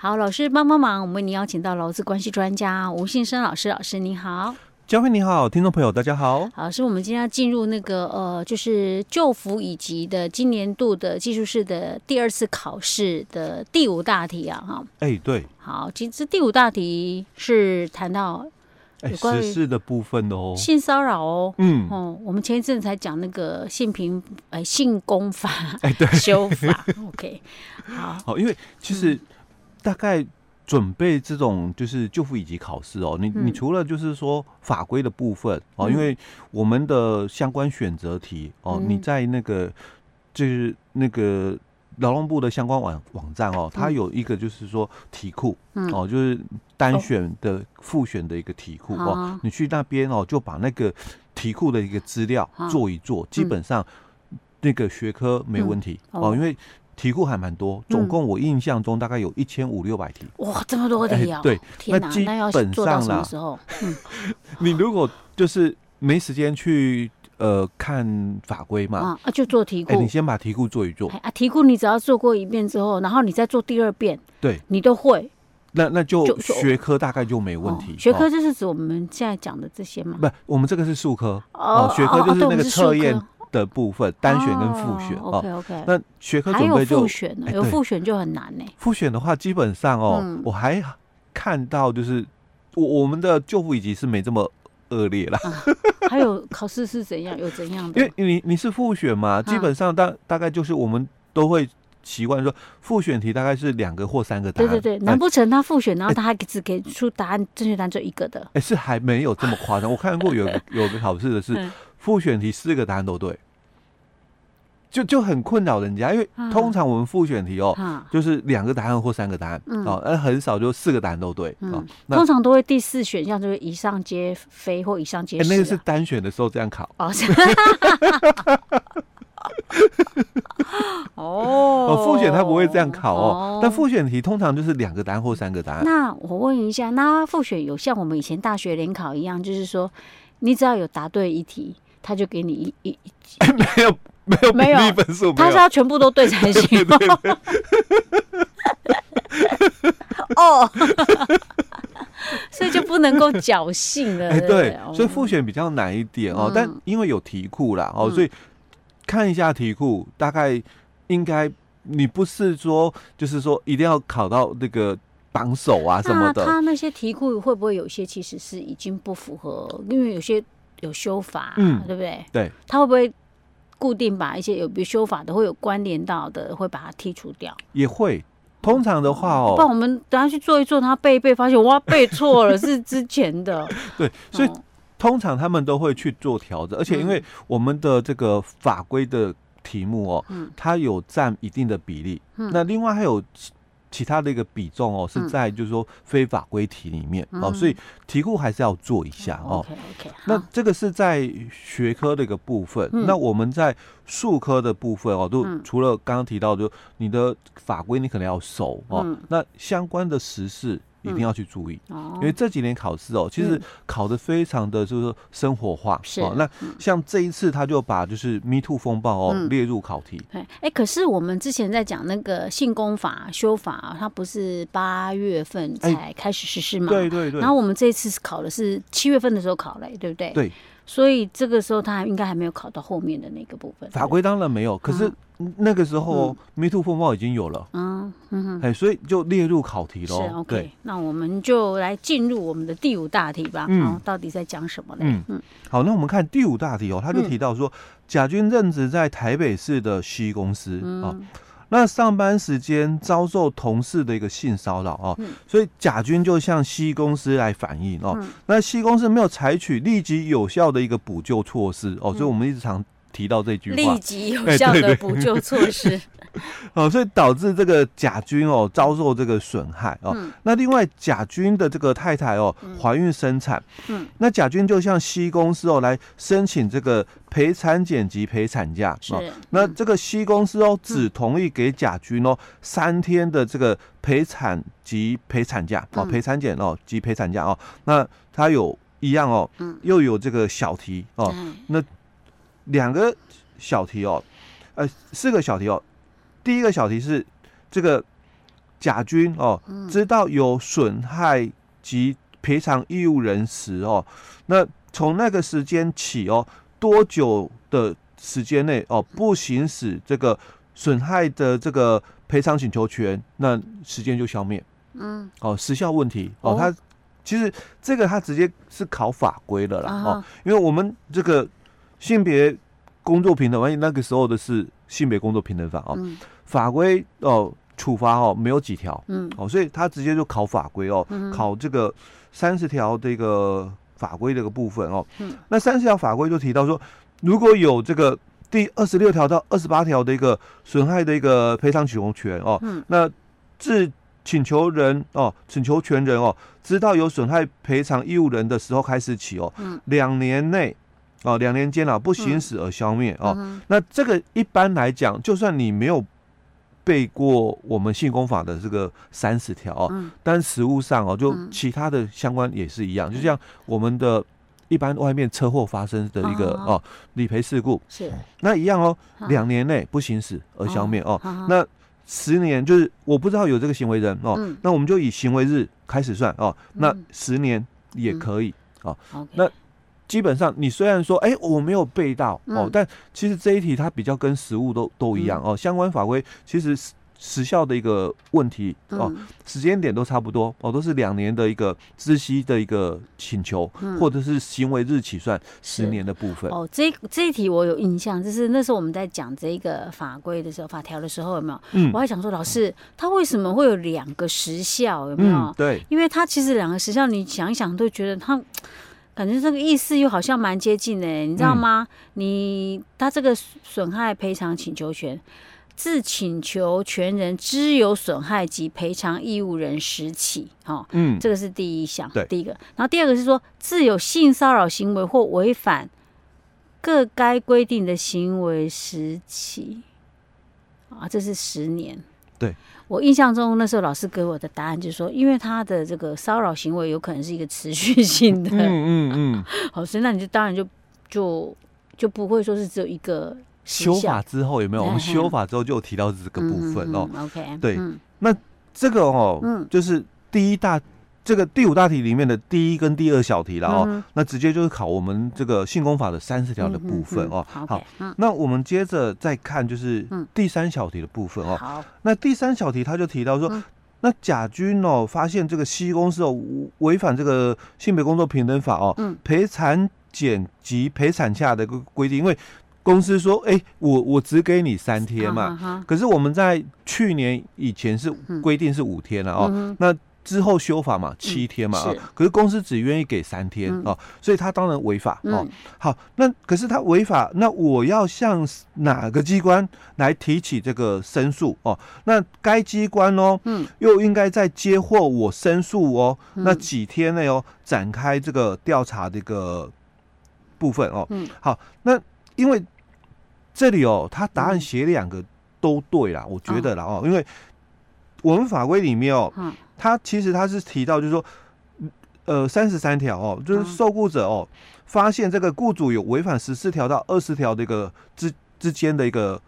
好，老师帮帮忙，我们为您邀请到劳资关系专家吴信生老师，老师您好。嘉惠你好，听众朋友大家好。好，是我们今天要进入那个呃，就是旧服以及的今年度的技术士的第二次考试的第五大题啊，哈。哎，对。好，其实第五大题是谈到有关于实施的部分哦，性骚扰哦。嗯。哦，我们前一阵才讲那个性平哎性工法哎对 修法，OK。好。好，因为其实大概。准备这种就是救护以及考试哦，你你除了就是说法规的部分哦，因为我们的相关选择题哦，你在那个就是那个劳动部的相关网网站哦，它有一个就是说题库哦，就是单选的复选的一个题库哦，你去那边哦，就把那个题库的一个资料做一做，基本上那个学科没问题哦，因为。题库还蛮多，总共我印象中大概有一千五六百题。哇，这么多题啊！对，那要做到什么时候？嗯，你如果就是没时间去呃看法规嘛，啊，就做题库。哎，你先把题库做一做。啊，题库你只要做过一遍之后，然后你再做第二遍，对，你都会。那那就学科大概就没问题。学科就是指我们现在讲的这些吗？不，我们这个是术科哦，学科就是那个测验。的部分单选跟复选哦，OK OK。那学科准备就复选呢？有复选就很难呢。复选的话，基本上哦，我还看到就是我我们的就服乙级是没这么恶劣啦。还有考试是怎样？有怎样的？因为你你是复选嘛，基本上大大概就是我们都会习惯说复选题大概是两个或三个答案。对对对，难不成他复选，然后他还只给出答案正确答案就一个的？哎，是还没有这么夸张。我看过有 有个考试的是。复选题四个答案都对，就就很困扰人家，因为通常我们复选题哦，就是两个答案或三个答案哦，而很少就四个答案都对啊。通常都会第四选项就是以上皆非或以上皆是。那个是单选的时候这样考哦。哦，复选他不会这样考哦，但复选题通常就是两个答案或三个答案。那我问一下，那复选有像我们以前大学联考一样，就是说你只要有答对一题。他就给你一一一 没有没有没有分数，他是要全部都对才行。哦，所以就不能够侥幸了。哎，对，所以复选比较难一点哦，但因为有题库啦哦，所以看一下题库，大概应该你不是说就是说一定要考到那个榜首啊什么的。他那些题库会不会有些其实是已经不符合？因为有些。有修法，嗯，对不对？对，他会不会固定把一些有比如修法的会有关联到的，会把它剔除掉？也会，通常的话哦，不然我们等下去做一做，他背一背，发现哇背错了，是之前的。对，所以通常他们都会去做调整，而且因为我们的这个法规的题目哦，嗯，它有占一定的比例，嗯，那另外还有。其他的一个比重哦，是在就是说非法规题里面哦，所以题库还是要做一下哦。OK OK。那这个是在学科的一个部分，那我们在术科的部分哦，都除了刚刚提到，就你的法规你可能要熟哦，那相关的时事。一定要去注意，因为这几年考试哦，其实考的非常的就是生活化哦。那像这一次他就把就是 Me Too 风暴哦列入考题。哎，可是我们之前在讲那个性功法修法，它不是八月份才开始实施吗？对对对。然后我们这一次考的是七月份的时候考嘞，对不对？对。所以这个时候他还应该还没有考到后面的那个部分。法规当然没有，可是那个时候 Me Too 风暴已经有了。嗯嗯哼，哎，所以就列入考题喽。是 OK，那我们就来进入我们的第五大题吧。嗯，到底在讲什么呢？嗯嗯。好，那我们看第五大题哦，他就提到说，甲军任职在台北市的西公司啊。那上班时间遭受同事的一个性骚扰哦，所以甲军就向 C 公司来反映哦，那 C 公司没有采取立即有效的一个补救措施哦，所以我们一直常提到这句话，立即有效的补救措施。哦，所以导致这个甲军哦遭受这个损害哦。嗯、那另外甲军的这个太太哦怀孕生产，嗯，那甲军就向 C 公司哦来申请这个陪产检及陪产假。是，那这个 C 公司哦只同意给甲军哦三天的这个陪产及陪产假哦，陪产检哦及陪产假哦。那他有一样哦，又有这个小题哦，那两个小题哦，呃，四个小题哦。第一个小题是这个甲军哦，知道有损害及赔偿义务人时哦，那从那个时间起哦，多久的时间内哦，不行使这个损害的这个赔偿请求权，那时间就消灭。嗯，哦，时效问题哦，他其实这个他直接是考法规的啦哦，因为我们这个性别工作平等，万一那个时候的是性别工作平等法哦，法规哦。处罚哦，没有几条，嗯，哦，所以他直接就考法规哦，嗯、考这个三十条这个法规这个部分哦，嗯，那三十条法规就提到说，如果有这个第二十六条到二十八条的一个损害的一个赔偿请求权哦，嗯，那自请求人哦，请求权人哦，知道有损害赔偿义务人的时候开始起哦，嗯，两年内哦，两年间啊不行使而消灭哦，嗯、那这个一般来讲，就算你没有。背过我们性工法的这个三十条哦，嗯、但实务上哦，就其他的相关也是一样，嗯、就像我们的一般外面车祸发生的一个哦，哦理赔事故。是。那一样哦，两年内不行驶而消灭哦，哦那十年就是我不知道有这个行为人哦，嗯、那我们就以行为日开始算哦，那十年也可以、嗯、哦，那。基本上，你虽然说，哎、欸，我没有背到、嗯、哦，但其实这一题它比较跟实物都都一样、嗯、哦。相关法规其实时时效的一个问题哦，嗯、时间点都差不多哦，都是两年的一个知悉的一个请求，嗯、或者是行为日起算十年的部分。哦，这这一题我有印象，就是那时候我们在讲这个法规的时候，法条的时候有没有？嗯，我还想说，老师他为什么会有两个时效？有没有？嗯、对，因为他其实两个时效，你想一想都觉得他。感觉这个意思又好像蛮接近的，你知道吗？嗯、你他这个损害赔偿请求权，自请求权人知有损害及赔偿义务人时起，哦，嗯，这个是第一项，对，第一个。然后第二个是说，自有性骚扰行为或违反各该规定的行为时起，啊，这是十年。对，我印象中那时候老师给我的答案就是说，因为他的这个骚扰行为有可能是一个持续性的，嗯嗯嗯，好，所以那你就当然就就就不会说是只有一个修法之后有没有？我们修法之后就有提到这个部分哦。OK，对，那这个哦，嗯，就是第一大。这个第五大题里面的第一跟第二小题了哦，嗯、那直接就是考我们这个性工法的三十条的部分哦。嗯、好，嗯、那我们接着再看就是第三小题的部分哦。好，那第三小题他就提到说，嗯、那甲君哦发现这个 C 公司哦违反这个性别工作平等法哦，嗯、陪产检及陪产假的个规定，因为公司说，哎，我我只给你三天嘛，可是我们在去年以前是规定是五天了哦，嗯、那。之后修法嘛，七天嘛，啊，可是公司只愿意给三天哦，所以他当然违法哦。好，那可是他违法，那我要向哪个机关来提起这个申诉？哦？那该机关哦，嗯，又应该在接获我申诉哦，那几天内哦展开这个调查的一个部分哦。嗯，好，那因为这里哦，他答案写两个都对啦，我觉得啦哦，因为我们法规里面哦。他其实他是提到，就是说，呃，三十三条哦，就是受雇者哦，发现这个雇主有违反十四条到二十条的一个之之间的一个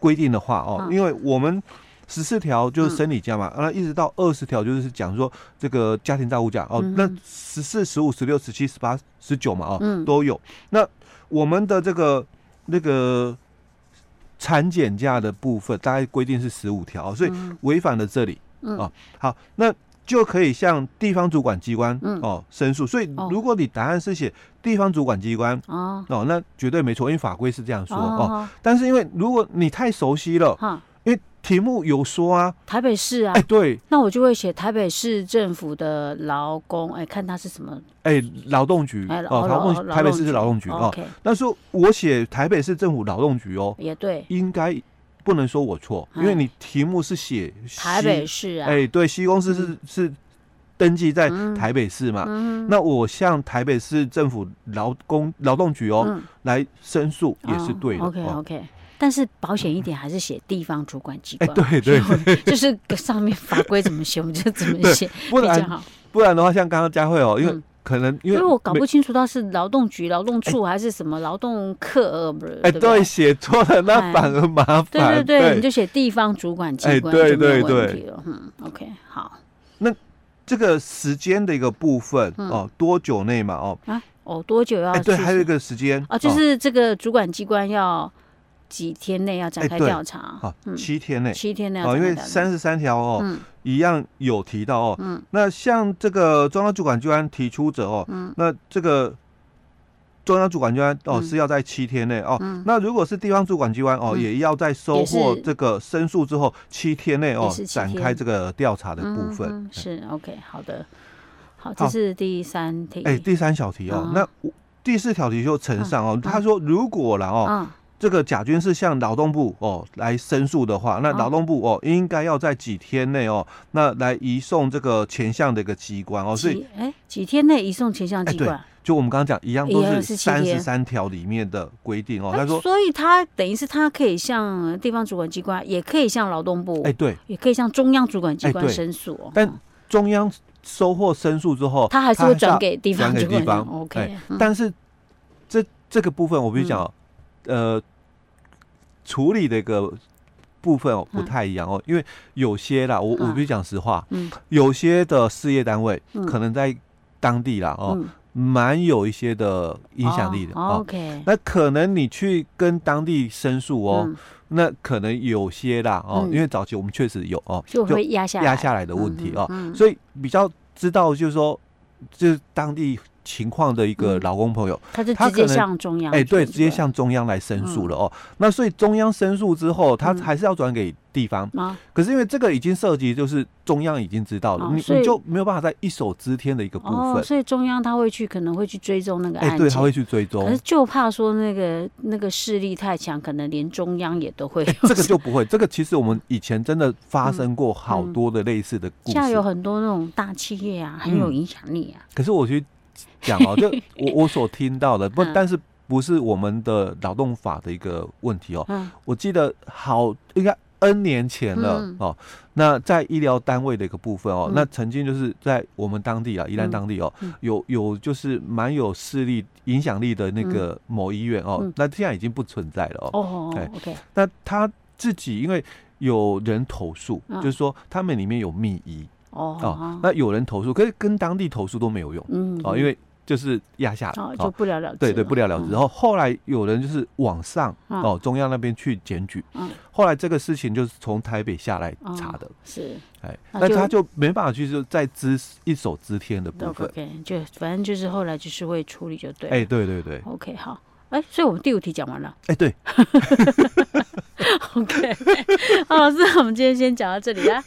规定的话哦，因为我们十四条就是生理假嘛，那一直到二十条就是讲说这个家庭照顾假哦，那十四、十五、十六、十七、十八、十九嘛哦，都有。那我们的这个那个产检假的部分，大概规定是十五条，所以违反了这里。嗯、哦，好，那就可以向地方主管机关哦申诉。所以，如果你答案是写地方主管机关哦，哦，那绝对没错，因为法规是这样说哦。哦，但是，因为如果你太熟悉了，题目有说啊，台北市啊，哎，对，那我就会写台北市政府的劳工，哎，看他是什么，哎，劳动局，哎，劳动，台北市是劳动局。哦。但是我写台北市政府劳动局哦，也对，应该。不能说我错，因为你题目是写台北市啊，哎，对西公司是是登记在台北市嘛，那我向台北市政府劳工劳动局哦来申诉也是对的。OK OK，但是保险一点还是写地方主管机关，对 对，就是上面法规怎么写我们就怎么写，不然不然的话，像刚刚佳慧哦，因为可能因为我搞不清楚他是劳动局、劳动处还是什么劳动课，不是？哎，对，写错了那反而麻烦。对对对，你就写地方主管机关就没有问题了。嗯，OK，好。那这个时间的一个部分哦，多久内嘛？哦啊哦，多久要？对，还有一个时间啊，就是这个主管机关要。几天内要展开调查？好，七天内，七天内哦，因为三十三条哦，一样有提到哦。嗯，那像这个中央主管机关提出者哦，嗯，那这个中央主管机关哦是要在七天内哦。那如果是地方主管机关哦，也要在收获这个申诉之后七天内哦展开这个调查的部分。是 OK，好的，好，这是第三题。哎，第三小题哦，那第四条题就呈上哦，他说如果了哦。这个甲军是向劳动部哦来申诉的话，那劳动部哦应该要在几天内哦，那来移送这个前项的一个机关哦，所以哎几天内移送前项机关，对，就我们刚刚讲一样都是三十三条里面的规定哦。他说，所以他等于是他可以向地方主管机关，也可以向劳动部，哎对，也可以向中央主管机关申诉。但中央收获申诉之后，他还是会转给地方主管。OK，但是这这个部分我必须讲。呃，处理的一个部分哦不太一样哦，因为有些啦，我我必须讲实话，嗯，有些的事业单位可能在当地啦哦，蛮有一些的影响力的。OK，那可能你去跟当地申诉哦，那可能有些啦哦，因为早期我们确实有哦，就会压下压下来的问题哦，所以比较知道就是说，就是当地。情况的一个劳工朋友，他是直接向中央，哎，对，直接向中央来申诉了哦。那所以中央申诉之后，他还是要转给地方。可是因为这个已经涉及，就是中央已经知道了，你你就没有办法在一手遮天的一个部分。所以中央他会去，可能会去追踪那个案件。对，他会去追踪。可是就怕说那个那个势力太强，可能连中央也都会。这个就不会。这个其实我们以前真的发生过好多的类似的故事。现在有很多那种大企业啊，很有影响力啊。可是我觉得。讲哦，就我我所听到的不，但是不是我们的劳动法的一个问题哦。我记得好应该 N 年前了哦。那在医疗单位的一个部分哦，那曾经就是在我们当地啊，宜兰当地哦，有有就是蛮有势力、影响力的那个某医院哦，那现在已经不存在了哦。哦，OK。那他自己因为有人投诉，就是说他们里面有秘医。哦，那有人投诉，可是跟当地投诉都没有用，嗯，哦，因为就是压下来，哦，就不了了之，对对，不了了之。然后后来有人就是往上哦，中央那边去检举，嗯，后来这个事情就是从台北下来查的，是，哎，那他就没办法去就再支一手遮天的部分，OK，就反正就是后来就是会处理就对，哎，对对对，OK，好，哎，所以我们第五题讲完了，哎，对，OK，好，老师，我们今天先讲到这里啊。